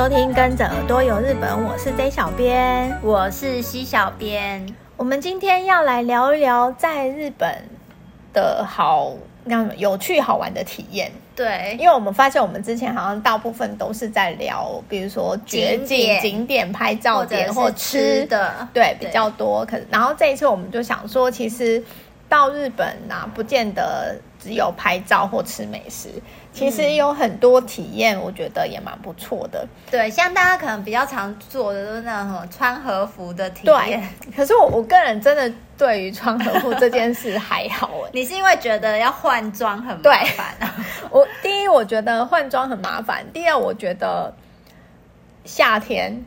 收听《跟着耳朵游日本》，我是 J 小编，我是 C 小编。我们今天要来聊一聊在日本的好那有趣好玩的体验。对，因为我们发现我们之前好像大部分都是在聊，比如说绝景景点、景点拍照点或吃的，对，比较多。可然后这一次我们就想说，其实到日本啊，不见得只有拍照或吃美食。其实有很多体验，我觉得也蛮不错的。对，像大家可能比较常做的都是那种穿和服的体验。对，可是我我个人真的对于穿和服这件事还好。你是因为觉得要换装很麻烦啊？我第一我觉得换装很麻烦，第二我觉得夏天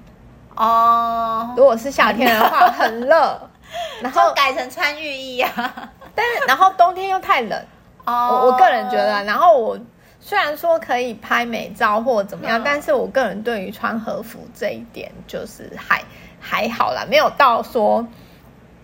哦，如果是夏天的话很热，然后改成穿浴衣啊。但是然后冬天又太冷哦，我我个人觉得，然后我。虽然说可以拍美照或怎么样，但是我个人对于穿和服这一点就是还还好啦，没有到说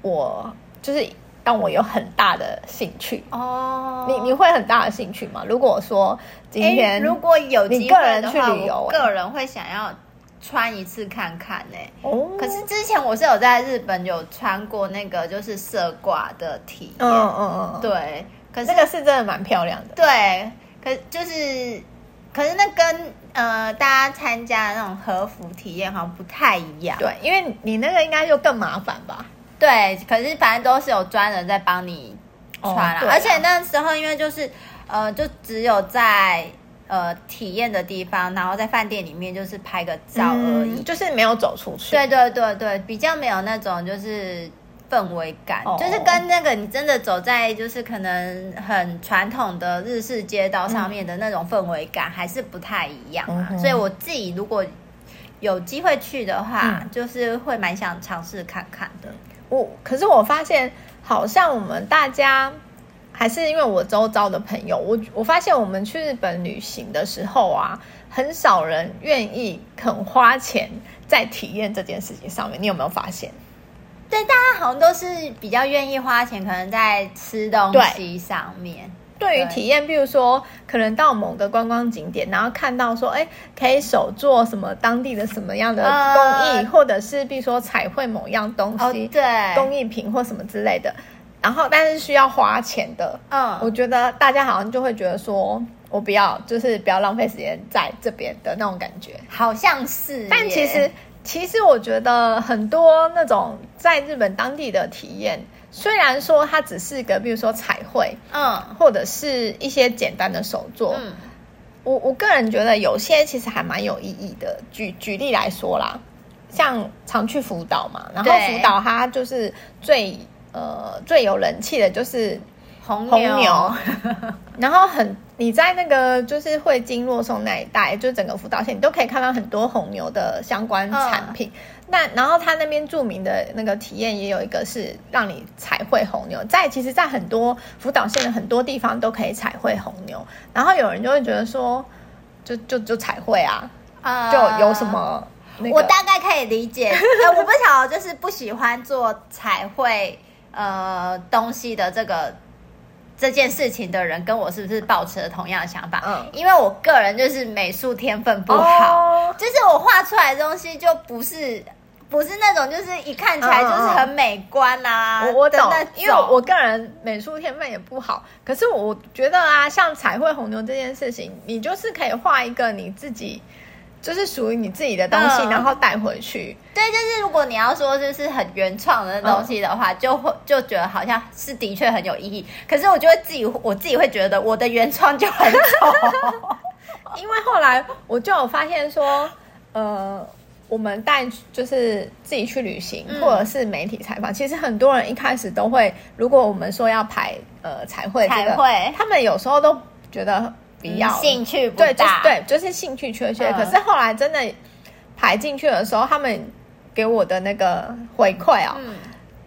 我就是让我有很大的兴趣哦。你你会很大的兴趣吗？如果说今天如果有机会的话，去旅游，我个人会想要穿一次看看呢。哦，可是之前我是有在日本有穿过那个就是色挂的体验，嗯嗯嗯，对，可是这个是真的蛮漂亮的，对。可就是，可是那跟呃大家参加的那种和服体验好像不太一样。对，因为你那个应该就更麻烦吧？对，可是反正都是有专人在帮你穿啦。哦、而且那时候因为就是呃，就只有在呃体验的地方，然后在饭店里面就是拍个照而已，嗯、就是没有走出去。对对对对，比较没有那种就是。氛围感就是跟那个你真的走在就是可能很传统的日式街道上面的那种氛围感还是不太一样啊。所以我自己如果有机会去的话，就是会蛮想尝试看看的。我可是我发现好像我们大家还是因为我周遭的朋友，我我发现我们去日本旅行的时候啊，很少人愿意肯花钱在体验这件事情上面。你有没有发现？对，大家好像都是比较愿意花钱，可能在吃东西上面。对，对于体验，比如说，可能到某个观光景点，然后看到说，哎，可以手做什么当地的什么样的工艺，呃、或者是比如说彩绘某样东西，哦、对，工艺品或什么之类的。然后，但是需要花钱的。嗯，我觉得大家好像就会觉得说，我不要，就是不要浪费时间在这边的那种感觉，好像是。但其实。其实我觉得很多那种在日本当地的体验，虽然说它只是个，比如说彩绘，嗯，或者是一些简单的手作，嗯，我我个人觉得有些其实还蛮有意义的。举举例来说啦，像常去福岛嘛，然后福岛它就是最呃最有人气的就是。红牛，红牛 然后很你在那个就是会津若松那一带，就整个福岛县，你都可以看到很多红牛的相关产品。嗯、那然后他那边著名的那个体验也有一个是让你彩绘红牛，在其实，在很多福岛县的很多地方都可以彩绘红牛。然后有人就会觉得说，就就就彩绘啊，嗯、就有什么、那个？我大概可以理解，呃、我不晓得就是不喜欢做彩绘呃东西的这个。这件事情的人跟我是不是抱持了同样的想法？嗯，因为我个人就是美术天分不好，哦、就是我画出来的东西就不是不是那种就是一看起来就是很美观啊。我我懂，因为我个人美术天分也不好，可是我觉得啊，像彩绘红牛这件事情，你就是可以画一个你自己。就是属于你自己的东西，嗯、然后带回去。对，就是如果你要说就是很原创的东西的话，嗯、就会就觉得好像是的确很有意义。可是我就会自己，我自己会觉得我的原创就很丑。因为后来我就有发现说，呃，我们带就是自己去旅行，或者是媒体采访，嗯、其实很多人一开始都会，如果我们说要排呃彩绘、这个，彩绘，他们有时候都觉得。比较兴趣不大，对，就是对，就是兴趣缺缺。嗯、可是后来真的排进去的时候，他们给我的那个回馈啊、哦，嗯、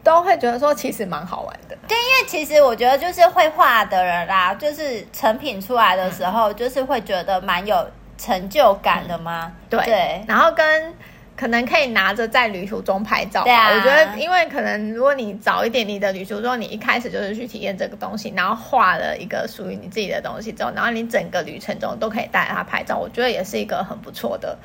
都会觉得说其实蛮好玩的。对，因为其实我觉得就是会画的人啦，就是成品出来的时候，就是会觉得蛮有成就感的嘛。对然后跟。可能可以拿着在旅途中拍照吧。对啊，我觉得，因为可能如果你早一点，你的旅途中你一开始就是去体验这个东西，然后画了一个属于你自己的东西之后，然后你整个旅程中都可以带着它拍照，我觉得也是一个很不错的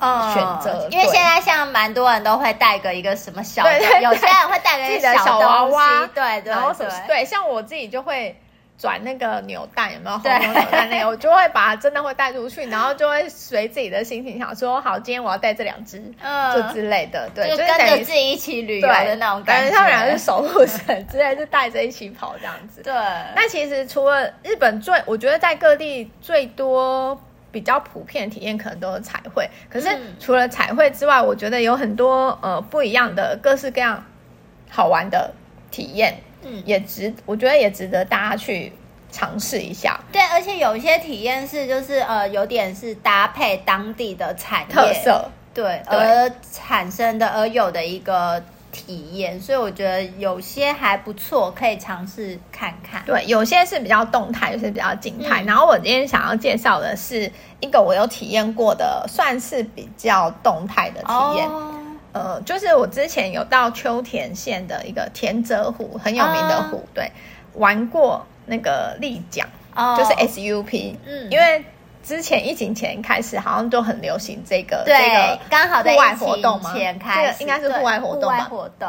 选择。因为现在像蛮多人都会带个一个什么小，对对对，有些人会带个一个小娃娃，对对对，然后什么对，像我自己就会。转那个扭蛋有没有？红扭蛋那个，我就会把它真的会带出去，然后就会随自己的心情想说，好，今天我要带这两只，嗯，就之类的，对，就跟着自己一起旅游的那种感觉。他们两个是守护神之类，就带着一起跑这样子。对。那其实除了日本最，我觉得在各地最多比较普遍的体验可能都是彩绘。可是除了彩绘之外，我觉得有很多呃不一样的各式各样好玩的体验。嗯，也值，我觉得也值得大家去尝试一下。对，而且有一些体验是，就是呃，有点是搭配当地的产业特色，对，对而产生的而有的一个体验，所以我觉得有些还不错，可以尝试看看。对，有些是比较动态，有些比较静态。嗯、然后我今天想要介绍的是一个我有体验过的，算是比较动态的体验。哦呃，就是我之前有到秋田县的一个田泽湖，很有名的湖，啊、对，玩过那个立桨，哦、就是 SUP，嗯，因为之前疫情前开始好像都很流行这个，对，这个刚好在户外活动嘛，前开这个应该是户外活动吧，户外活动，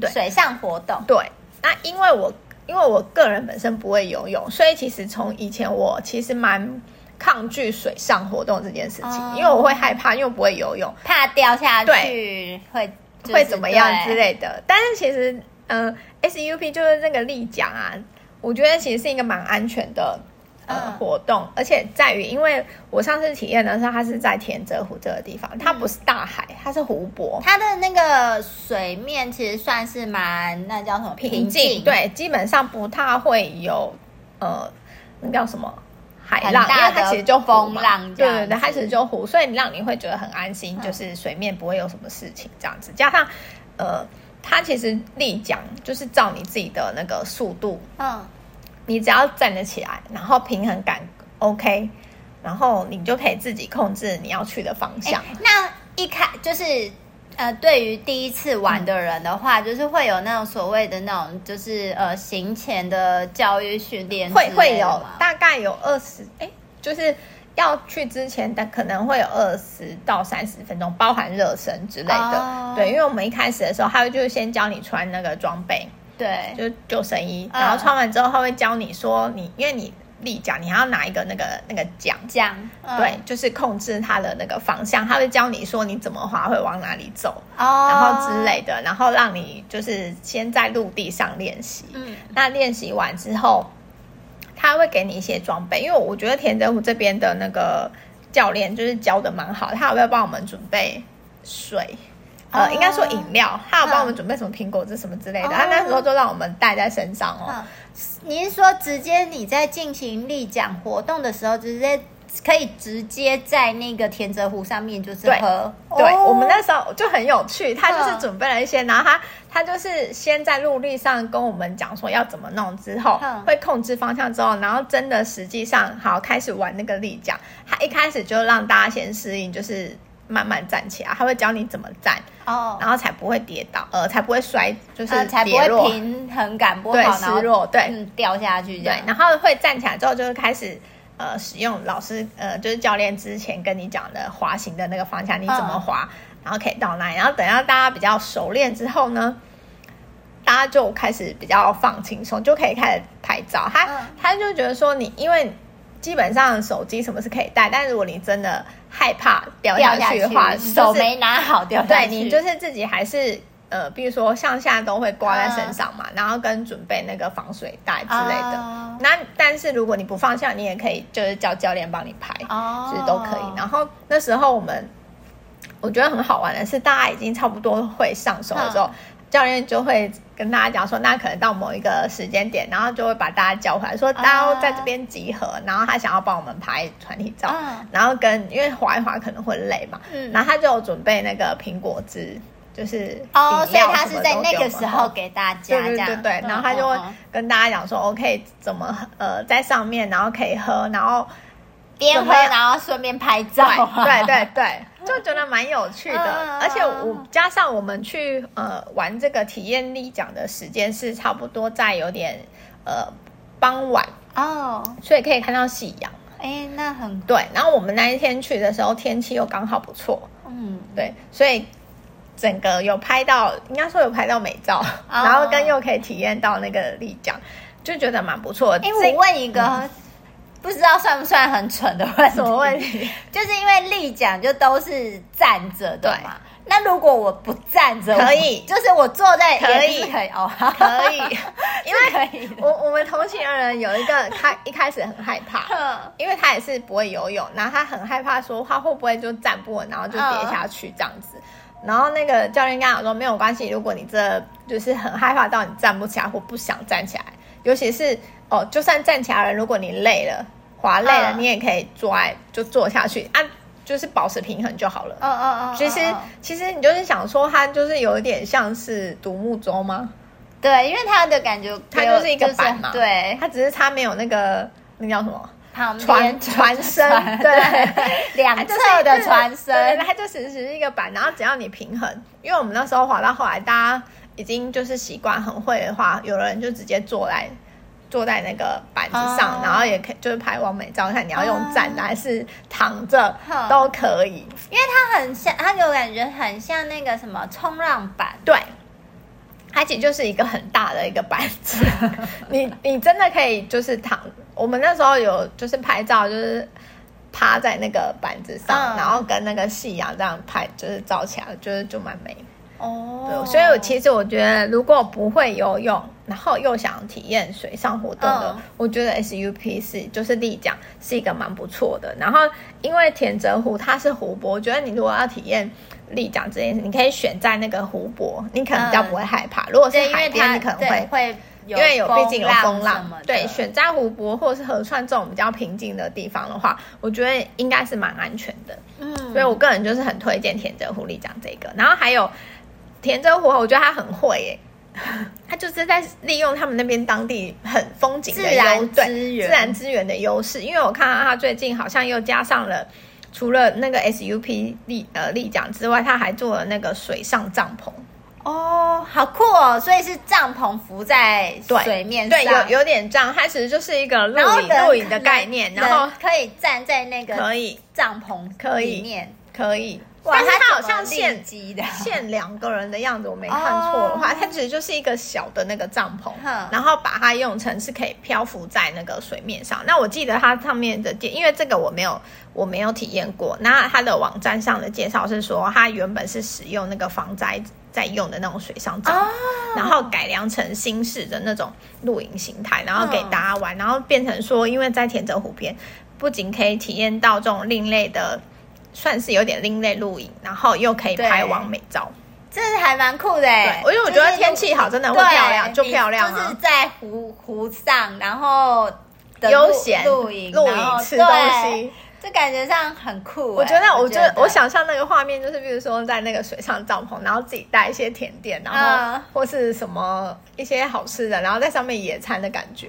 对，水上活动，对。那因为我因为我个人本身不会游泳，所以其实从以前我其实蛮。抗拒水上活动这件事情，哦、因为我会害怕，因为我不会游泳，怕掉下去会、就是、会怎么样之类的。但是其实，嗯、呃，SUP 就是那个立桨啊，我觉得其实是一个蛮安全的呃、嗯、活动，而且在于，因为我上次体验的时候，它是在田泽湖这个地方，它不是大海，它是湖泊，它的那个水面其实算是蛮那叫什么平静，对，基本上不太会有呃那叫什么。海浪，因为它其实就风浪，对对对，它其实就湖，所以让你会觉得很安心，嗯、就是水面不会有什么事情这样子。加上，呃，它其实立桨就是照你自己的那个速度，嗯，你只要站得起来，然后平衡感 OK，然后你就可以自己控制你要去的方向。那一开就是。呃，对于第一次玩的人的话，嗯、就是会有那种所谓的那种，就是呃，行前的教育训练，会会有大概有二十，哎，就是要去之前的可能会有二十到三十分钟，包含热身之类的。哦、对，因为我们一开始的时候，他会就是先教你穿那个装备，对，就救生衣，然后穿完之后，他会教你说你，因为你。立桨，你还要拿一个那个那个桨，桨，嗯、对，就是控制它的那个方向，他会教你说你怎么滑会往哪里走，哦，然后之类的，然后让你就是先在陆地上练习，嗯，那练习完之后，他会给你一些装备，因为我觉得田泽湖这边的那个教练就是教的蛮好，他有没有帮我们准备水？呃，应该说饮料，他有帮我们准备什么苹果汁什么之类的，他那时候就让我们带在身上哦。你是说直接你在进行立桨活动的时候，直接可以直接在那个田泽湖上面就是喝？对，我们那时候就很有趣，他就是准备了一些，然后他他就是先在陆地上跟我们讲说要怎么弄，之后会控制方向之后，然后真的实际上好开始玩那个立桨，他一开始就让大家先适应，就是。慢慢站起来，他会教你怎么站哦，然后才不会跌倒，呃，才不会摔，就是才不会平衡感不好，对，失落，对，嗯，掉下去，对，然后会站起来之后，就是开始呃，使用老师呃，就是教练之前跟你讲的滑行的那个方向，你怎么滑，然后可以到那里，然后等到大家比较熟练之后呢，大家就开始比较放轻松，就可以开始拍照。他他就觉得说你因为。基本上手机什么是可以带，但如果你真的害怕掉下去的话，就是、手没拿好掉下去，对，你就是自己还是呃，比如说像现在都会挂在身上嘛，uh, 然后跟准备那个防水袋之类的。Uh, 那但是如果你不放下，你也可以就是叫教练帮你拍，其实、uh, 都可以。然后那时候我们我觉得很好玩的是，大家已经差不多会上手的时候。Uh, 教练就会跟大家讲说，那可能到某一个时间点，然后就会把大家叫回来，说大家在这边集合，然后他想要帮我们拍团体照，然后跟因为滑一滑可能会累嘛，然后他就有准备那个苹果汁，就是哦，所以他是在那个时候给大家，对对对对，然后他就会跟大家讲说，OK，怎么呃在上面，然后可以喝，然后边喝然后顺便拍照，对对对。就觉得蛮有趣的，而且我加上我们去呃玩这个体验立奖的时间是差不多在有点呃傍晚哦，所以可以看到夕阳。哎，那很对。然后我们那一天去的时候天气又刚好不错，嗯，对，所以整个有拍到，应该说有拍到美照，哦、然后跟又可以体验到那个丽江，就觉得蛮不错的。因为我问一个。嗯不知道算不算很蠢的问题？什么问题？就是因为立奖就都是站着的嘛。那如果我不站着，可以，就是我坐在可以可以哦，可以。因为可以。我我们同行的人有一个，他一开始很害怕，因为他也是不会游泳，然后他很害怕说他会不会就站不稳，然后就跌下去这样子。然后那个教练跟他说没有关系，如果你这就是很害怕到你站不起来或不想站起来，尤其是。哦，就算站起来了，如果你累了、滑累了，嗯、你也可以坐，就坐下去啊，就是保持平衡就好了。嗯嗯嗯。其实，其实你就是想说，它就是有一点像是独木舟吗？对，因为它的感觉，它就是一个板嘛。就是、对，它只是它没有那个那叫什么旁边 船身，对，两侧的船身，它就只是一个板，然后只要你平衡，因为我们那时候滑到后来，大家已经就是习惯很会的话，有人就直接坐在。坐在那个板子上，oh. 然后也可以就是拍完美照，看你要用站的还是躺着、oh. 都可以，因为它很像，它给我感觉很像那个什么冲浪板，对，它其实就是一个很大的一个板子，你你真的可以就是躺，我们那时候有就是拍照，就是趴在那个板子上，oh. 然后跟那个夕阳这样拍，就是照起来，就是就蛮美。哦，对，所以我其实我觉得，如果不会游泳，然后又想体验水上活动的，嗯、我觉得 SUP 是就是丽江是一个蛮不错的。然后因为田泽湖它是湖泊，我觉得你如果要体验立桨这件事，你可以选在那个湖泊，你可能比较不会害怕。嗯、如果是海边，你可能会会因为有毕竟有风浪，对，选在湖泊或者是河川这种比较平静的地方的话，我觉得应该是蛮安全的。嗯，所以我个人就是很推荐田泽湖立桨这个。然后还有。田真湖，我觉得他很会耶，他就是在利用他们那边当地很风景的优资源，自然资源的优势。因为我看到他最近好像又加上了，除了那个 SUP 立呃立桨之外，他还做了那个水上帐篷。哦，好酷哦！所以是帐篷浮在水面上，对，对，有有点这样。它其实就是一个露营露营的概念，然后可以站在那个可以帐篷可以里面可以。哇，但是它好像限限 两个人的样子，我没看错的话，它其实就是一个小的那个帐篷，然后把它用成是可以漂浮在那个水面上。那我记得它上面的，因为这个我没有我没有体验过。那它的网站上的介绍是说，它原本是使用那个防灾在用的那种水上帐篷，然后改良成新式的那种露营形态，然后给大家玩，然后变成说，因为在田泽湖边，不仅可以体验到这种另类的。算是有点另类露营，然后又可以拍完美照，这是还蛮酷的哎！因为我觉得天气好，真的会漂亮，就漂亮啊！就是在湖湖上，然后悠闲露营，露营吃东西，就感觉上很酷。我觉得，我觉得，我想象那个画面，就是比如说在那个水上帐篷，然后自己带一些甜点，然后或是什么一些好吃的，然后在上面野餐的感觉。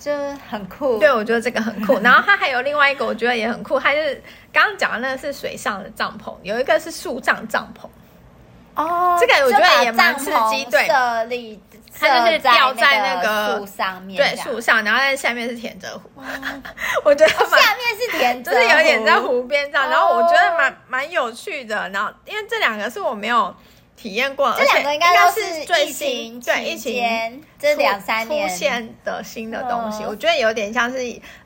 就很酷，对，我觉得这个很酷。然后它还有另外一个，我觉得也很酷，它就是刚刚讲的那个是水上的帐篷，有一个是树上帐篷。哦，这个我觉得也蛮刺激，对，它就是吊在那个树上面，对，树上，然后在下面是田泽湖。我觉得下面是田就是有点在湖边上，然后我觉得蛮蛮有趣的。然后因为这两个是我没有。体验过，这两个应该都是最新对疫情这两三年出现的新的东西，我觉得有点像是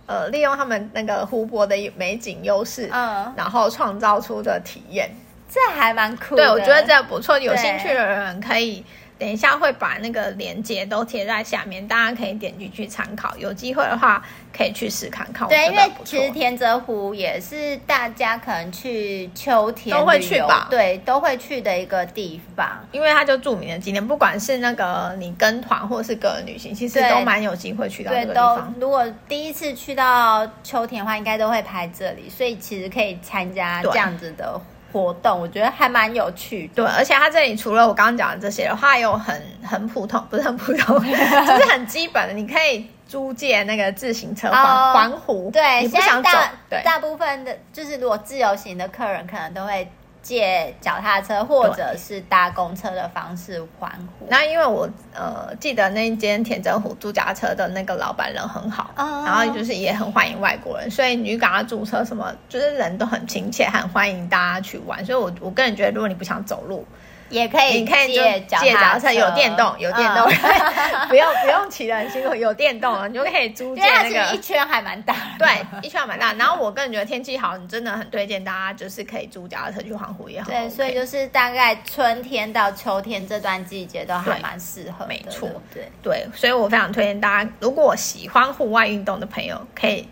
呃利用他们那个湖泊的美景优势，嗯，然后创造出的体验，这还蛮酷。对，我觉得这不错，有兴趣的人可以。等一下会把那个链接都贴在下面，大家可以点进去参考。有机会的话，可以去试看看。对，因为其实田泽湖也是大家可能去秋天都会去吧，对，都会去的一个地方。因为它就著名的景点，不管是那个你跟团或是个人旅行，其实都蛮有机会去到这个地方。如果第一次去到秋天的话，应该都会拍这里，所以其实可以参加这样子的。活动我觉得还蛮有趣的，对，而且它这里除了我刚刚讲的这些的话，有很很普通，不是很普通，就是很基本的，你可以租借那个自行车环环、uh, 湖，对，你不想走，对，大部分的就是如果自由行的客人可能都会借脚踏车或者是搭公车的方式环湖。那因为我呃记得那间田真湖租脚踏车的那个老板人很好，哦、然后就是也很欢迎外国人，所以你赶他租车什么，就是人都很亲切，很欢迎大家去玩。所以我我个人觉得，如果你不想走路。也可以，你可以借脚踏车，有电动，有电动，嗯、不用不用骑的很辛苦，有电动，你就可以租借那个。一圈还蛮大，对，一圈还蛮大。然后我个人觉得天气好，你真的很推荐大家，就是可以租脚踏车去环湖也好。对，所以就是大概春天到秋天这段季节都还蛮适合的。没错，对对，所以我非常推荐大家，如果喜欢户外运动的朋友，可以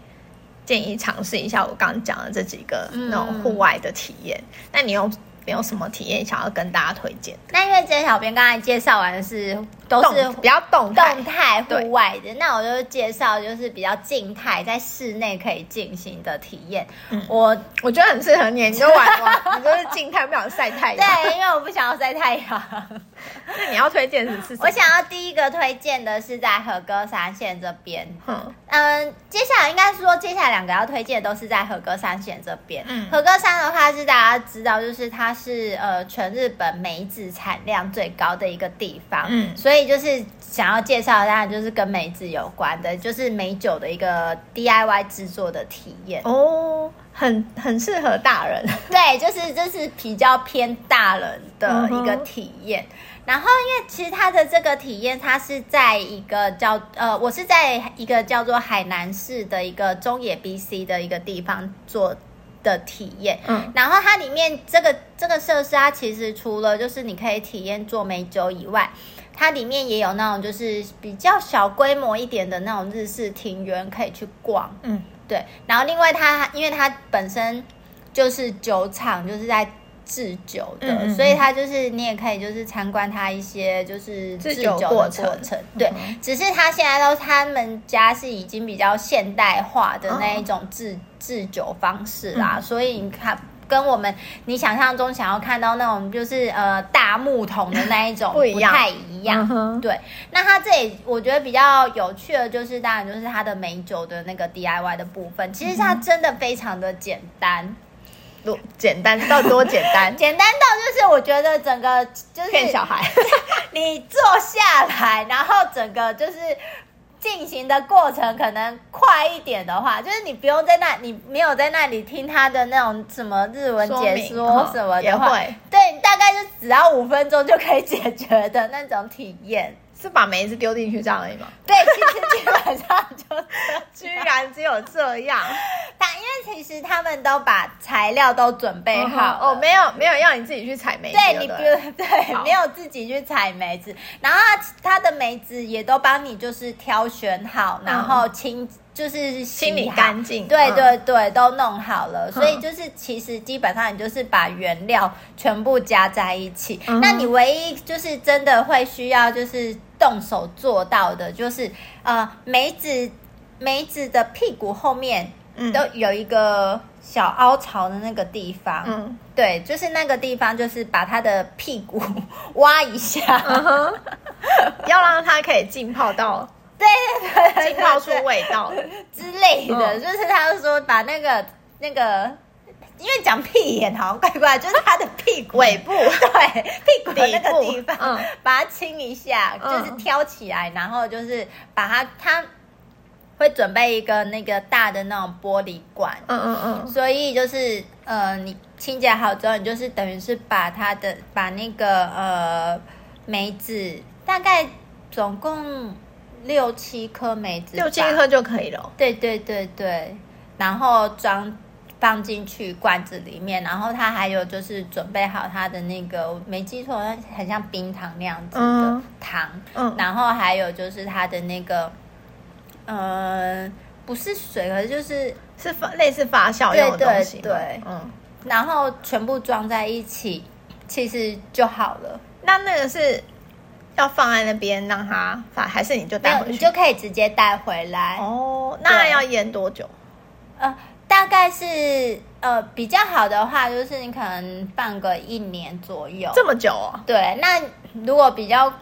建议尝试一下我刚刚讲的这几个那种户外的体验。那、嗯、你用？没有什么体验想要跟大家推荐。那因为今天小编刚才介绍完的是都是比较动动态户外的，那我就介绍就是比较静态在室内可以进行的体验。嗯、我我觉得很适合你，你就玩玩，你就是静态，不想晒太阳。对，因为我不想要晒太阳。那你要推荐的是？我想要第一个推荐的是在和歌山县这边。嗯嗯，接下来应该是说接下来两个要推荐的都是在和歌山县这边。嗯，和歌山的话是大家知道，就是。它是呃，全日本梅子产量最高的一个地方，嗯，所以就是想要介绍，当然就是跟梅子有关的，就是美酒的一个 DIY 制作的体验哦，很很适合大人，对，就是就是比较偏大人的一个体验。嗯、然后，因为其实它的这个体验，它是在一个叫呃，我是在一个叫做海南市的一个中野 BC 的一个地方做。的体验，嗯，然后它里面这个这个设施，它其实除了就是你可以体验做美酒以外，它里面也有那种就是比较小规模一点的那种日式庭园可以去逛，嗯，对。然后另外它因为它本身就是酒厂，就是在制酒的，嗯嗯嗯，所以它就是你也可以就是参观它一些就是制酒的过程，对。只是它现在都他们家是已经比较现代化的那一种制。哦制酒方式啦，嗯、所以你看，跟我们你想象中想要看到那种就是呃大木桶的那一种 不太一样。对，那它这里我觉得比较有趣的，就是当然就是它的美酒的那个 DIY 的部分，其实它真的非常的简单，多、嗯、简单到多简单，简单到就是我觉得整个就是骗小孩，你坐下来，然后整个就是。进行的过程可能快一点的话，就是你不用在那，你没有在那里听他的那种什么日文解说什么的话，会对，大概就只要五分钟就可以解决的那种体验。是把梅子丢进去这样而已吗？对，其实基本上就居然只有这样。但因为其实他们都把材料都准备好哦，没有没有要你自己去采梅子，对，你不用 对，没有自己去采梅子，然后他他的梅子也都帮你就是挑选好，然后清。就是清理干净，对对对，嗯、都弄好了，所以就是其实基本上你就是把原料全部加在一起。嗯、那你唯一就是真的会需要就是动手做到的，就是呃梅子梅子的屁股后面都有一个小凹槽的那个地方，嗯，对，就是那个地方就是把它的屁股 挖一下，嗯、要让它可以浸泡到。对对对，浸泡出味道之类的，就是他说把那个那个，因为讲屁眼好像怪怪，就是他的屁股尾部，对屁股的那个地方，把它清一下，就是挑起来，然后就是把它，它会准备一个那个大的那种玻璃管，嗯嗯嗯，所以就是呃，你清洁好之后，你就是等于是把它的把那个呃梅子大概总共。六七颗梅子，六七颗就可以了。对对对对，然后装放进去罐子里面，然后它还有就是准备好它的那个，没记错，很像冰糖那样子的糖。嗯，嗯然后还有就是它的那个，呃，不是水，而就是是发类似发酵用的东西。对，对对，嗯，然后全部装在一起，其实就好了。那那个是。要放在那边让它发，还是你就带回去？你就可以直接带回来哦。那要腌多久？呃，大概是呃比较好的话，就是你可能放个一年左右。这么久哦？对。那如果比较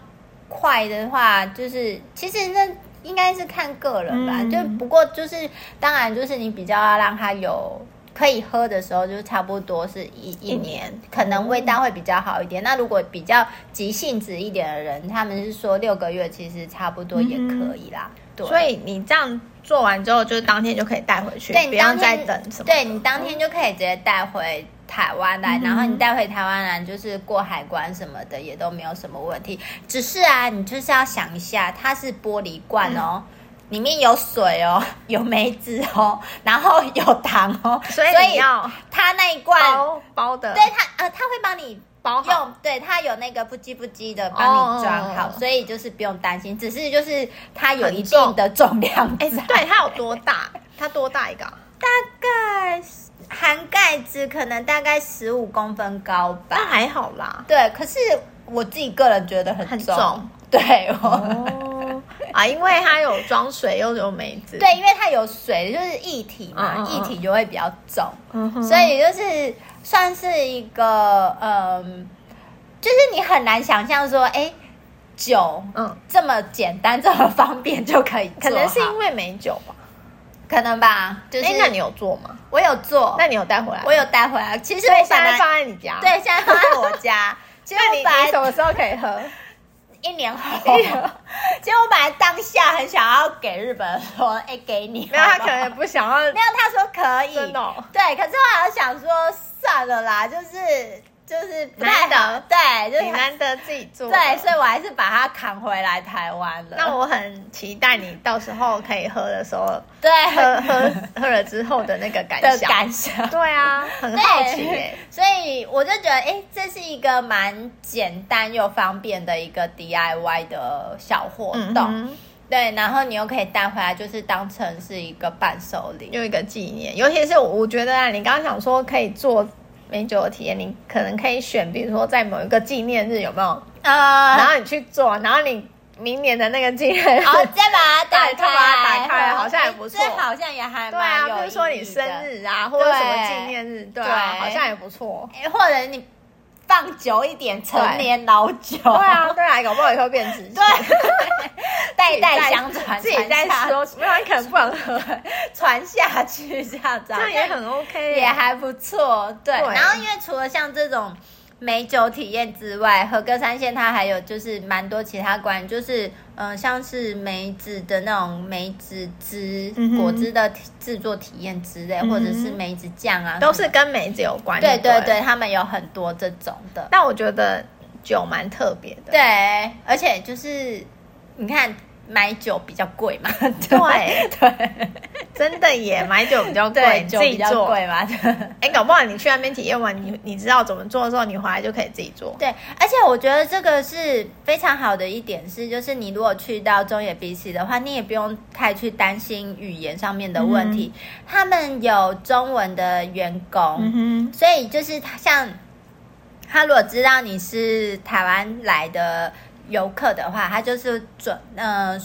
快的话，就是其实那应该是看个人吧。嗯、就不过就是当然就是你比较要让它有可以喝的时候，就差不多是一一年，可能味道会比较好一点。那如果比较急性子一点的人，他们是说六个月其实差不多也可以啦。对，所以你这样做完之后，就是当天就可以带回去，对，不要再等什么。对，你当天就可以直接带回台湾来，然后你带回台湾来，就是过海关什么的也都没有什么问题。只是啊，你就是要想一下，它是玻璃罐哦。里面有水哦，有梅子哦，然后有糖哦，所以它那一罐包包的，对它呃，它会帮你包好，对它有那个不叽不叽的帮你装好，所以就是不用担心，只是就是它有一定的重量。哎，对，它有多大？它多大一个？大概含盖子可能大概十五公分高吧，那还好啦。对，可是我自己个人觉得很重，很重对哦。啊，因为它有装水又有梅子，对，因为它有水，就是液体嘛，嗯、液体就会比较重，嗯、所以就是算是一个，嗯，就是你很难想象说，哎，酒，嗯，这么简单，这么方便就可以，可能是因为没酒吧，可能吧。就是，那你有做吗？我有做，那你有带回来？我有带回来。其实我现在放在你家，对，现在放在我家。其实你你什么时候可以喝？一年后，结果我本来当下很想要给日本说，哎、欸，给你，没有，他可能也不想要，没有，他说可以，真的、哦，对，可是我好像想说，算了啦，就是。就是不太得，对，就是难得自己做，对，所以我还是把它扛回来台湾了。那我很期待你到时候可以喝的时候，对，喝喝喝了之后的那个感想，感想，对啊，很好奇耶。所以我就觉得，哎，这是一个蛮简单又方便的一个 DIY 的小活动，嗯、对，然后你又可以带回来，就是当成是一个伴手礼，又一个纪念。尤其是我觉得啊，你刚刚想说可以做。美酒的体验，你可能可以选，比如说在某一个纪念日有没有？啊，然后你去做，然后你明年的那个纪念日，好，再把它打开，把它打开，好像也不错，好像也还对啊，比如说你生日啊，或者什么纪念日，对，好像也不错。或者你放久一点，陈年老酒，对。啊，对啊，搞不好以后变值钱，对，代代相传，自己在说，没有人可能不能喝，传下去这样子，这样也很 OK，也还不错。对，然后因为除了像这种。美酒体验之外，和歌山县它还有就是蛮多其他关，就是嗯、呃，像是梅子的那种梅子汁、嗯、果汁的制作体验之类，嗯、或者是梅子酱啊，都是跟梅子有关。对对对，他们有很多这种的。但我觉得酒蛮特别的，对，而且就是你看。买酒比较贵嘛？对对，真的耶，买酒比较贵，酒比较贵嘛。哎，搞不好你去那边体验完，你你知道怎么做的时候，你回来就可以自己做。对，而且我觉得这个是非常好的一点是，就是你如果去到中野 BC 的话，你也不用太去担心语言上面的问题，嗯、他们有中文的员工，嗯、所以就是他像他如果知道你是台湾来的。游客的话，他就是准呃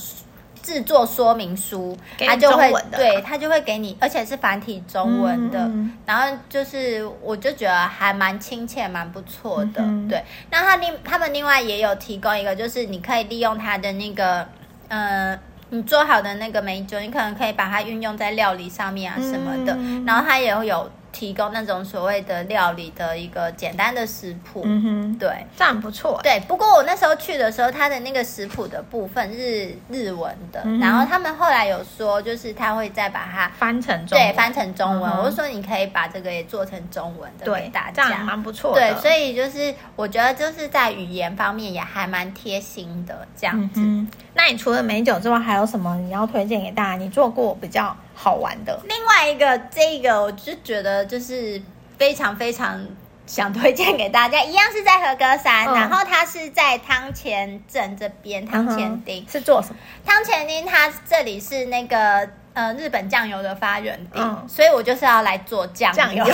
制作说明书，他就会对他就会给你，而且是繁体中文的。嗯、然后就是，我就觉得还蛮亲切，蛮不错的。嗯、对，那他另他们另外也有提供一个，就是你可以利用他的那个呃，你做好的那个美酒，你可能可以把它运用在料理上面啊什么的。嗯、然后他也会有。提供那种所谓的料理的一个简单的食谱，嗯哼，对，这样不错。对，不过我那时候去的时候，它的那个食谱的部分是日文的，嗯、然后他们后来有说，就是他会再把它翻成中文，对，翻成中文。嗯、我就说你可以把这个也做成中文的给大家，这样蛮不错的。对，所以就是我觉得就是在语言方面也还蛮贴心的这样子。嗯、那你除了美酒之外，还有什么你要推荐给大家？你做过比较好玩的？另外一个，这个我就觉得就是非常非常想推荐给大家，一样是在和歌山，嗯、然后它是在汤前镇这边，汤前町是做什么？汤前町它这里是那个呃日本酱油的发源地，嗯、所以我就是要来做酱酱油。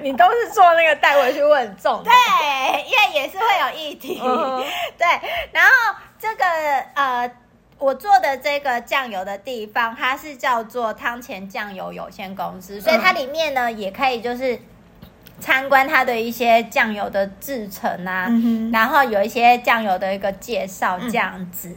你都是做那个带回去会很重，对，因为也是会有议题，嗯、对，然后这个呃。我做的这个酱油的地方，它是叫做汤前酱油有限公司，所以它里面呢也可以就是参观它的一些酱油的制成啊，嗯、然后有一些酱油的一个介绍这样子。嗯、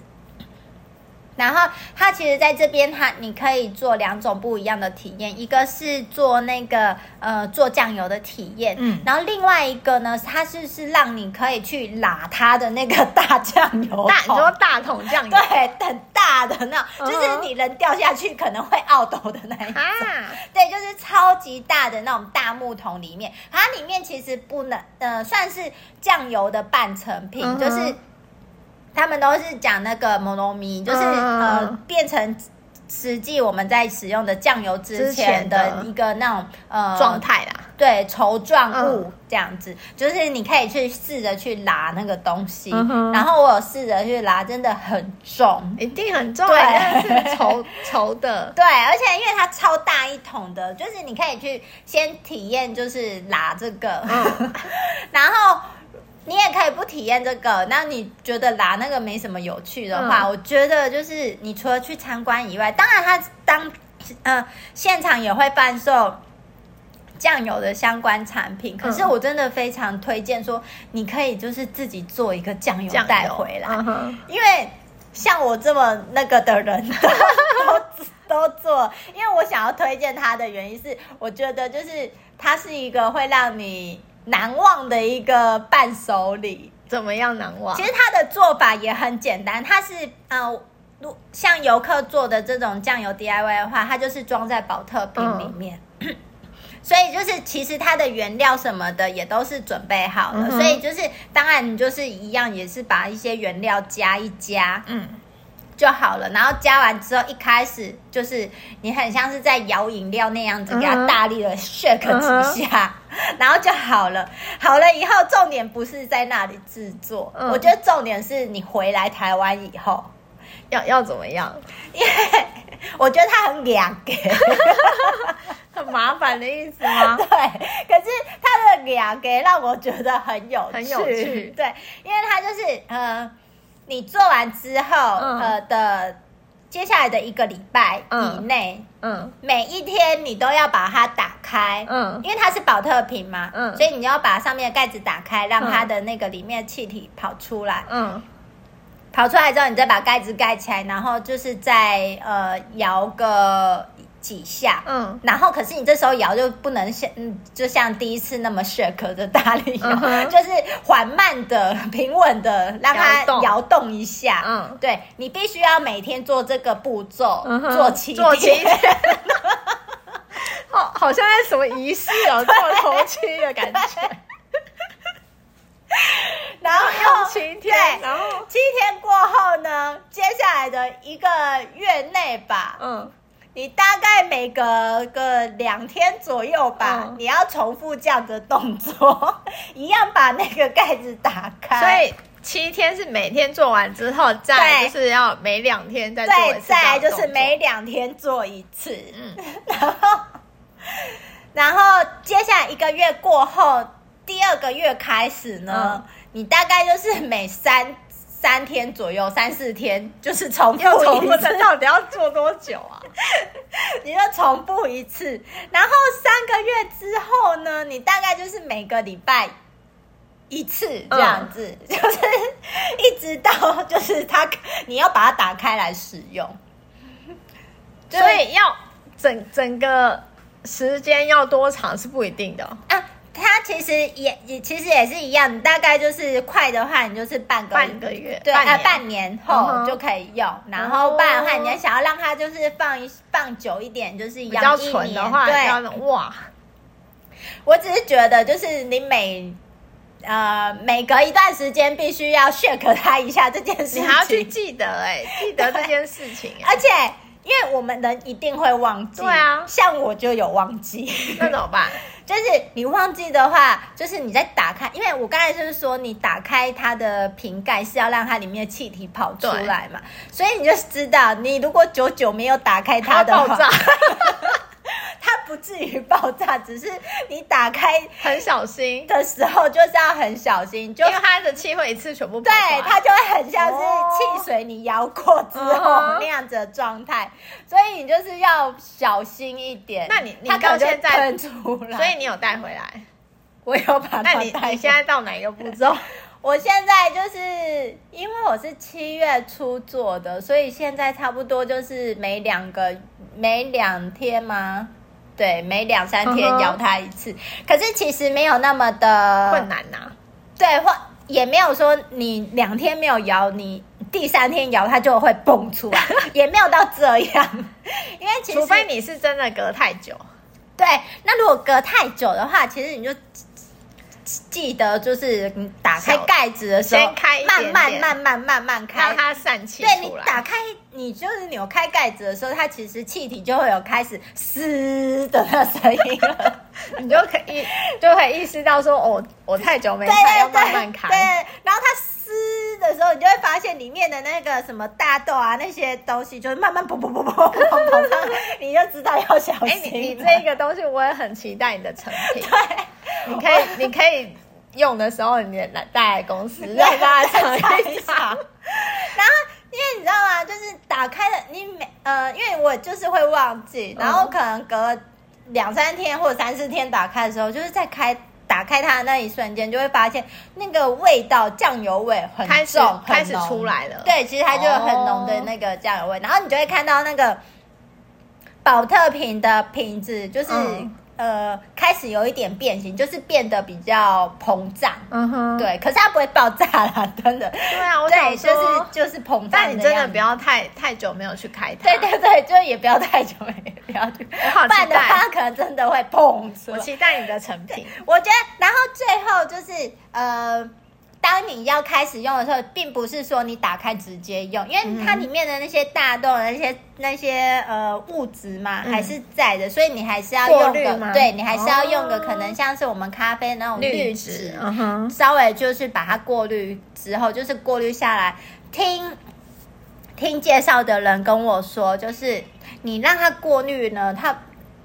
然后它其实在这边，它你可以做两种不一样的体验，一个是做那个呃做酱油的体验，嗯，然后另外一个呢，它是是让你可以去拉它的那个大酱油，大你说大桶酱油，对，很大的那种，就是你人掉下去可能会懊斗的那一种，啊、对，就是超级大的那种大木桶里面，它里面其实不能呃算是酱油的半成品，嗯、就是。他们都是讲那个摩罗米，就是、嗯、呃变成实际我们在使用的酱油之前的一个那种呃状态啦，对，稠状物这样子，嗯、就是你可以去试着去拿那个东西，嗯、然后我有试着去拿，真的很重，一定很重，对，是稠稠 的，对，而且因为它超大一桶的，就是你可以去先体验，就是拿这个，嗯、然后。你也可以不体验这个，那你觉得拿那个没什么有趣的话，嗯、我觉得就是你除了去参观以外，当然他当呃现场也会贩售酱油的相关产品，可是我真的非常推荐说，你可以就是自己做一个酱油带回来，嗯、因为像我这么那个的人都都，都做，因为我想要推荐它的原因是，我觉得就是它是一个会让你。难忘的一个伴手礼，怎么样难忘？其实它的做法也很简单，它是呃，像游客做的这种酱油 DIY 的话，它就是装在保特瓶里面，嗯、所以就是其实它的原料什么的也都是准备好了，嗯、所以就是当然你就是一样，也是把一些原料加一加，嗯。就好了，然后加完之后，一开始就是你很像是在摇饮料那样子，给它大力的 shake 几下，然后就好了。好了以后，重点不是在那里制作，嗯、我觉得重点是你回来台湾以后要要怎么样？因 为我觉得它很两个，很麻烦的意思吗？对，可是它的两个让我觉得很有趣，很有趣。对，因为它就是呃。你做完之后，嗯、呃的接下来的一个礼拜以内，嗯，嗯每一天你都要把它打开，嗯，因为它是保特瓶嘛，嗯，所以你要把上面的盖子打开，让它的那个里面的气体跑出来，嗯，跑出来之后，你再把盖子盖起来，然后就是再呃摇个。几下，嗯，然后可是你这时候摇就不能像，嗯，就像第一次那么 shake 的大力摇，嗯、就是缓慢的、平稳的让它摇动。一下，嗯，对，你必须要每天做这个步骤，嗯、做七天，做七天，好，好像在什么仪式哦，做头七的感觉，然后用七天，对然后七天过后呢，接下来的一个月内吧，嗯。你大概每隔个两天左右吧，嗯、你要重复这样的动作，一样把那个盖子打开。所以七天是每天做完之后，再就是要每两天再做一次。再就是每两天做一次。嗯，然后，然后接下来一个月过后，第二个月开始呢，嗯、你大概就是每三。三天左右，三四天就是重复一次，这到底要做多久啊？你要重复一次，然后三个月之后呢，你大概就是每个礼拜一次这样子，嗯、就是一直到就是它，你要把它打开来使用，所以要整整个时间要多长是不一定的啊。它其实也也其实也是一样，你大概就是快的话，你就是半个半个月，对，半年，呃，半年后就可以用。嗯、然后不然的话，你要想要让它就是放一放久一点，就是一样，比较纯的话，对，哇！我只是觉得，就是你每呃每隔一段时间必须要 shake 它一下这件事情，你还要去记得哎、欸，记得这件事情，而且。因为我们人一定会忘记，对啊，像我就有忘记，那怎么办？就是你忘记的话，就是你在打开，因为我刚才就是说，你打开它的瓶盖是要让它里面的气体跑出来嘛，所以你就知道，你如果久久没有打开它的话，它 它不至于爆炸，只是你打开很小心的时候，就是要很小心，就因为它的气会一次全部对，它就会很像是汽水，你摇过之后 那样子的状态，所以你就是要小心一点。那你你到现在，出来，所以你有带回来？我有把它带。那你你现在到哪一个步骤？我现在就是因为我是七月初做的，所以现在差不多就是每两个每两天吗？对，每两三天摇它一次。Uh huh. 可是其实没有那么的困难呐、啊。对，或也没有说你两天没有摇，你第三天摇它就会蹦出来，也没有到这样。因为其实除非你是真的隔太久。对，那如果隔太久的话，其实你就。记得就是你打开盖子的时候，先开慢慢慢慢慢慢开，让它散气。对，你打开，你就是扭开盖子的时候，它其实气体就会有开始嘶的那声音了，你就可以就会意识到说，哦，我太久没开，对对对，要慢慢开。对，然后它嘶的时候，你就会发现里面的那个什么大豆啊那些东西，就是慢慢噗噗噗噗噗噗噗，你就知道要小心。哎，你你这个东西，我也很期待你的成品。对。你可以，你可以用的时候，你来带来公司让大家尝一尝。然后，因为你知道吗？就是打开了，你每呃，因为我就是会忘记，然后可能隔两三天或者三四天打开的时候，就是在开打开它的那一瞬间，就会发现那个味道酱油味很重，开始开始出来了。对，其实它就有很浓的那个酱油味，然后你就会看到那个宝特瓶的瓶子，就是。嗯呃，开始有一点变形，就是变得比较膨胀。嗯哼，对，可是它不会爆炸啦，真的。对啊，我就是就是膨胀。但你真的不要太太久没有去开它。对对对，就也不要太久也不要去，不然的话可能真的会膨出。我期待你的成品。我觉得，然后最后就是呃。当你要开始用的时候，并不是说你打开直接用，因为它里面的那些大豆的那些那些呃物质嘛，还是在的，所以你还是要用个，对，你还是要用个可能像是我们咖啡那种滤纸，稍微就是把它过滤之后，就是过滤下来。听听介绍的人跟我说，就是你让它过滤呢，它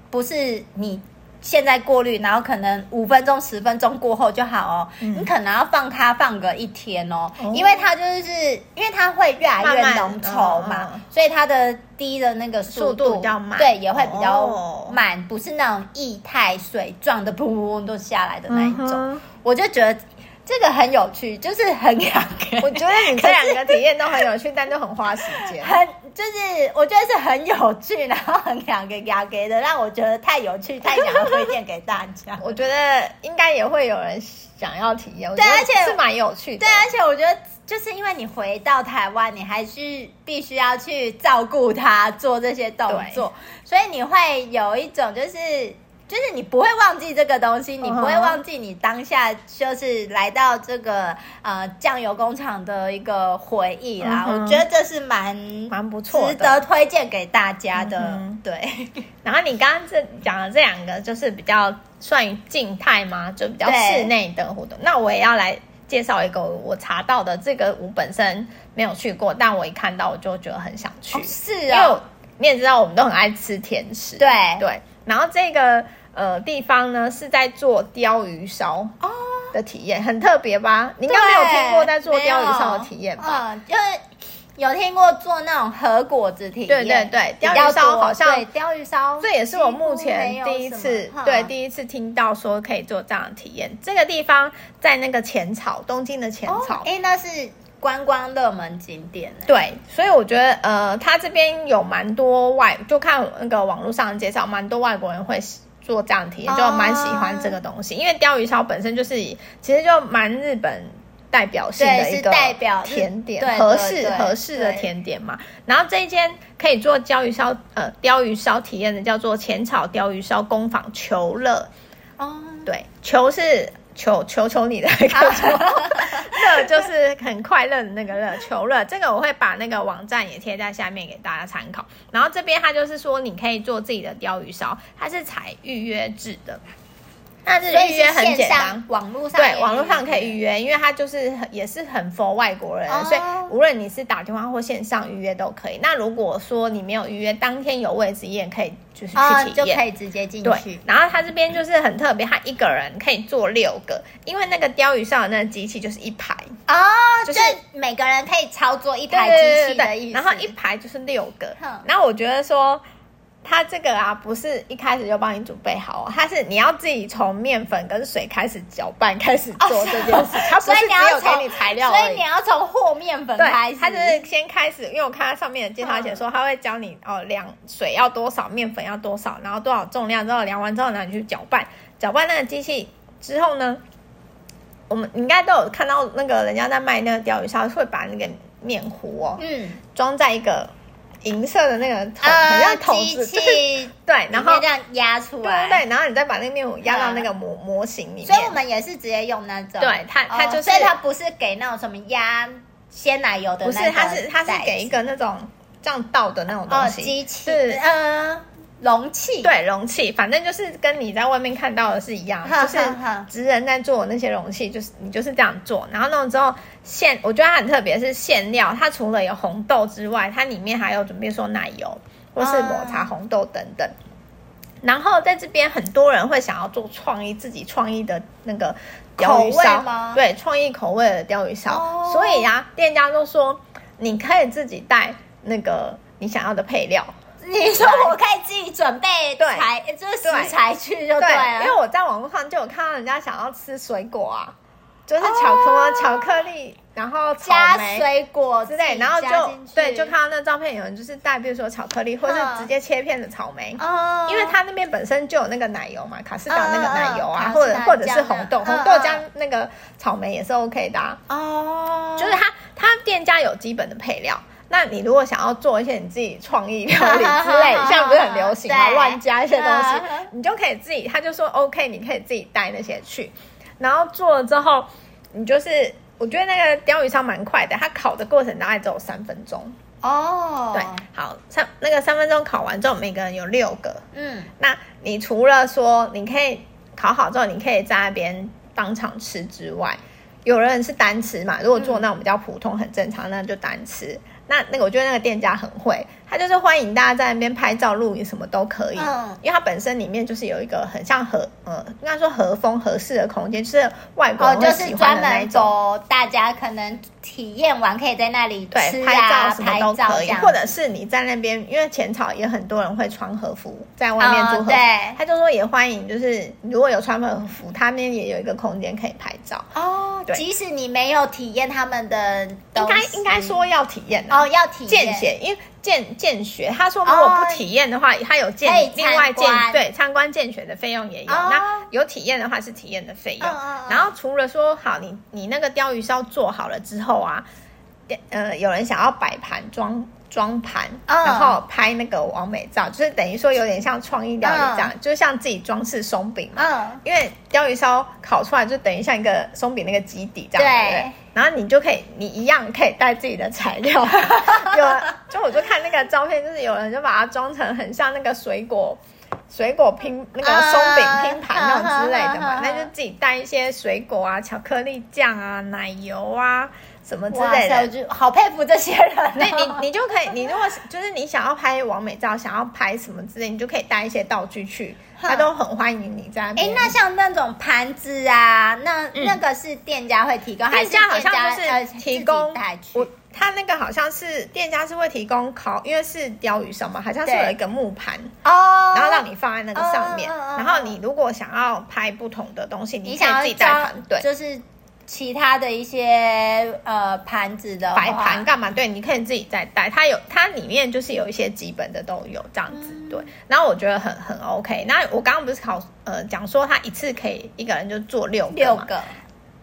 不是你。现在过滤，然后可能五分钟、十分钟过后就好哦。嗯、你可能要放它放个一天哦，哦因为它就是因为它会越来越浓稠嘛，慢慢哦、所以它的滴的那个速度，比较慢，对，也会比较慢，哦、不是那种液态水状的，噗噗都下来的那一种。嗯、我就觉得。这个很有趣，就是很两个。我觉得你这两个体验都很有趣，但都很花时间。很就是我觉得是很有趣，然后很两个两个的，让我觉得太有趣，太想要推荐给大家。我觉得应该也会有人想要体验，对，而且是蛮有趣的。对，而且我觉得就是因为你回到台湾，你还是必须要去照顾他，做这些动作，所以你会有一种就是。就是你不会忘记这个东西，你不会忘记你当下就是来到这个呃酱油工厂的一个回忆啦。嗯、我觉得这是蛮蛮不错，值得推荐给大家的。嗯、对。然后你刚刚这讲的这两个，就是比较算静态吗？就比较室内的活动。那我也要来介绍一个我查到的，这个我本身没有去过，但我一看到我就觉得很想去。哦是啊、哦，因为你也知道我们都很爱吃甜食。对对。然后这个。呃，地方呢是在做鲷鱼烧的体验，哦、很特别吧？你应该没有听过在做鲷鱼烧的体验吧？嗯，就是有听过做那种和果子体验。对对对，鲷鱼烧好像对鲷鱼烧，这也是我目前第一次对第一次听到说可以做这样的体验。这个地方在那个浅草，东京的浅草，哎、哦，那是观光热门景点。对，所以我觉得呃，它这边有蛮多外，就看那个网络上介绍，蛮多外国人会。做这样体验就蛮喜欢这个东西，因为鲷鱼烧本身就是以其实就蛮日本代表性的一个代表甜点，合适合适的甜点嘛。然后这一间可以做鲷鱼烧呃鲷鱼烧体验的叫做浅草鲷鱼烧工坊球乐哦，对，球是。求求求你的那个乐就是很快乐的那个乐，求乐。这个我会把那个网站也贴在下面给大家参考。然后这边它就是说你可以做自己的鲷鱼烧，它是采预约制的。那这预约很简单，网络上对网络上可以预约，因为它就是也是很 for 外国人，哦、所以无论你是打电话或线上预约都可以。那如果说你没有预约，当天有位置也可以就是去体验，哦、就可以直接进去。对，然后它这边就是很特别，它一个人可以坐六个，因为那个鲷鱼烧的那个机器就是一排哦，就是每个人可以操作一台机器的意思。然后一排就是六个，嗯、然后我觉得说。它这个啊，不是一开始就帮你准备好，它是你要自己从面粉跟水开始搅拌开始做这件事。它不是只有给你材料，所以你要从和面粉开始。它就是先开始，因为我看它上面的介绍写说，它会教你哦，量水要多少，面粉要多少，然后多少重量之后量完之后，然后你去搅拌，搅拌那个机器之后呢，我们应该都有看到那个人家在卖那个钓鱼烧，会把那个面糊哦，嗯，装在一个。银色的那个桶，很像桶子，对，然后这样压出来，对，然后你再把那个面糊压到那个模模型里面。所以我们也是直接用那种，对，它它就是，所以它不是给那种什么压鲜奶油的，不是，它是它是给一个那种这样倒的那种东西，机器，是嗯。容器。对容器，反正就是跟你在外面看到的是一样，就是职人在做那些容器，就是你就是这样做，然后弄之后馅，我觉得它很特别，是馅料，它除了有红豆之外，它里面还有准备说奶油或是抹茶红豆等等。然后在这边很多人会想要做创意，自己创意的那个鯛鱼烧，对，创意口味的鲷鱼烧，所以啊，店家都说你可以自己带那个你想要的配料。你说我可以自己准备材，对就是食材去就对了。对，因为我在网络上就有看到人家想要吃水果啊，就是巧克、哦、巧克力，然后加水果之类，然后就对，就看到那照片，有人就是带，比如说巧克力，或是直接切片的草莓。哦，因为它那边本身就有那个奶油嘛，卡士达那个奶油啊，或者或者是红豆，红豆加那个草莓也是 OK 的。哦，就是它它店家有基本的配料。那你如果想要做一些你自己创意料理之类，现在不是很流行吗？乱加一些东西，你就可以自己。他就说 OK，你可以自己带那些去，然后做了之后，你就是我觉得那个鲷鱼烧蛮快的，它烤的过程大概只有三分钟哦。对，好，三那个三分钟烤完之后，每个人有六个。嗯，那你除了说你可以烤好之后，你可以在那边当场吃之外，有人是单吃嘛？如果做那种比较普通、很正常，那就单吃。那那个，我觉得那个店家很会，他就是欢迎大家在那边拍照、录影，什么都可以。嗯，因为它本身里面就是有一个很像和呃，应该说和风合适的空间，就是外国人会喜欢的那一种。哦就是、大家可能体验完可以在那里对拍照什么都可以，或者是你在那边，因为浅草也很多人会穿和服在外面做和服，哦、对，他就说也欢迎，就是如果有穿和服，他们也有一个空间可以拍照哦。对，即使你没有体验他们的，应该应该说要体验。哦，要体验见学，因为见见学，他说如果不体验的话，他有见另外见对参观见学的费用也有。那有体验的话是体验的费用。然后除了说好，你你那个鲷鱼烧做好了之后啊，呃，有人想要摆盘装装盘，然后拍那个完美照，就是等于说有点像创意料理这样，就像自己装饰松饼嘛。因为鲷鱼烧烤出来就等于像一个松饼那个基底这样，对。然后你就可以，你一样可以带自己的材料。有，就我就看那个照片，就是有人就把它装成很像那个水果，水果拼那个松饼拼盘那种之类的嘛。那就自己带一些水果啊、巧克力酱啊、奶油啊什么之类的。我就好佩服这些人。对，你你就可以，你如果就是你想要拍完美照，想要拍什么之类，你就可以带一些道具去。他都很欢迎你在那边。哎，那像那种盘子啊，那、嗯、那个是店家会提供，店家好像就是提供。我他那个好像是店家是会提供烤，因为是鲷鱼烧嘛，好像是有一个木盘哦，然后让你放在那个上面。哦、然后你如果想要拍不同的东西，你可以自己带盘，对，就是。其他的一些呃盘子的摆盘干嘛？对，你可以自己再带。它有它里面就是有一些基本的都有这样子，嗯、对。然后我觉得很很 OK。那我刚刚不是考呃讲说他一次可以一个人就做六个六个，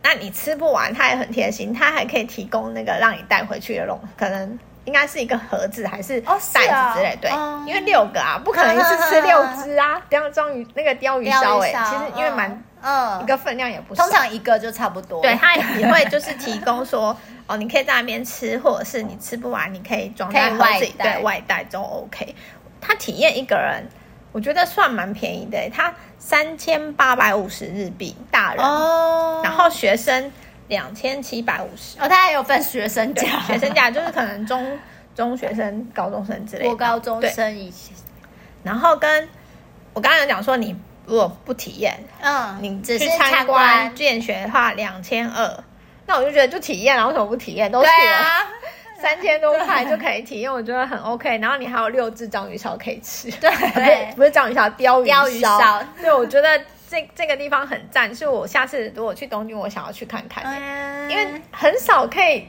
那你吃不完，他也很贴心，他还可以提供那个让你带回去的笼，可能应该是一个盒子还是袋子之类，哦、对。嗯、因为六个啊，不可能一次吃六只啊，这样章鱼那个鲷鱼烧哎，其实因为蛮。嗯，一个分量也不少，通常一个就差不多。对，他也会就是提供说，哦，你可以在那边吃，或者是你吃不完，你可以装在盒子里，对，外带都 OK。他体验一个人，我觉得算蛮便宜的，他三千八百五十日币大人，哦，然后学生两千七百五十，哦，他还有分学生价，学生价就是可能中中学生、高中生之类的，高中生一些。然后跟我刚刚有讲说你。如果不体验，嗯，你只是参观见学的话，两千二，那我就觉得就体验，然后为什么不体验？都去了，三千多块就可以体验，我觉得很 OK。然后你还有六只章鱼烧可以吃，对，不是章鱼烧，鲷鱼烧。对，我觉得这这个地方很赞，是我下次如果去东京，我想要去看看，因为很少可以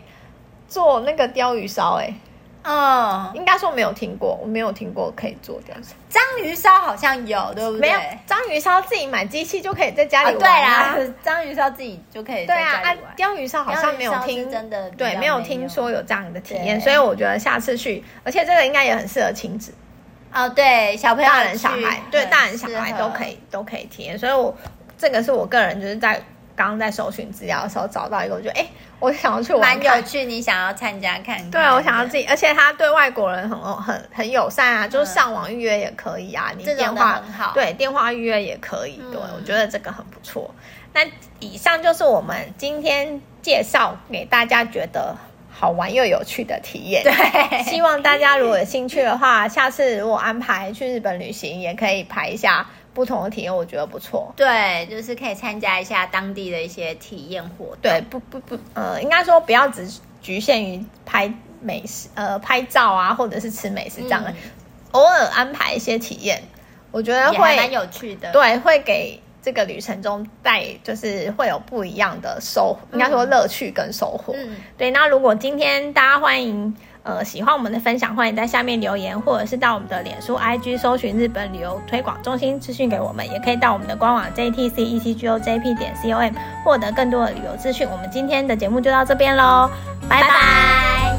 做那个鲷鱼烧，哎。嗯，应该说没有听过，我没有听过可以做这样子。章鱼烧好像有，对不对？没有，章鱼烧自己买机器就可以在家里玩。对啊，章鱼烧自己就可以在家里玩。对啊，鯛鱼烧好像没有听，真的对，没有听说有这样的体验，所以我觉得下次去，而且这个应该也很适合亲子。哦，对，小朋友、大人、小孩，对，大人、小孩都可以都可以体验。所以我这个是我个人就是在。刚刚在搜寻资料的时候找到一个，我觉得哎，我想要去玩，蛮有趣。你想要参加看看？对，我想要自己，而且他对外国人很很很友善啊，就是上网预约也可以啊，你电话很好，对，电话预约也可以。对，我觉得这个很不错。那以上就是我们今天介绍给大家觉得好玩又有趣的体验。对，希望大家如果有兴趣的话，下次如果安排去日本旅行，也可以排一下。不同的体验，我觉得不错。对，就是可以参加一下当地的一些体验活动。对，不不不，呃，应该说不要只局限于拍美食，呃，拍照啊，或者是吃美食这样的，嗯、偶尔安排一些体验，我觉得会蛮有趣的。对，会给这个旅程中带，就是会有不一样的收，嗯、应该说乐趣跟收获。嗯，对。那如果今天大家欢迎。呃，喜欢我们的分享，欢迎在下面留言，或者是到我们的脸书、IG 搜寻日本旅游推广中心资讯给我们，也可以到我们的官网 JTC ECGO JP 点 COM 获得更多的旅游资讯。我们今天的节目就到这边喽，拜拜。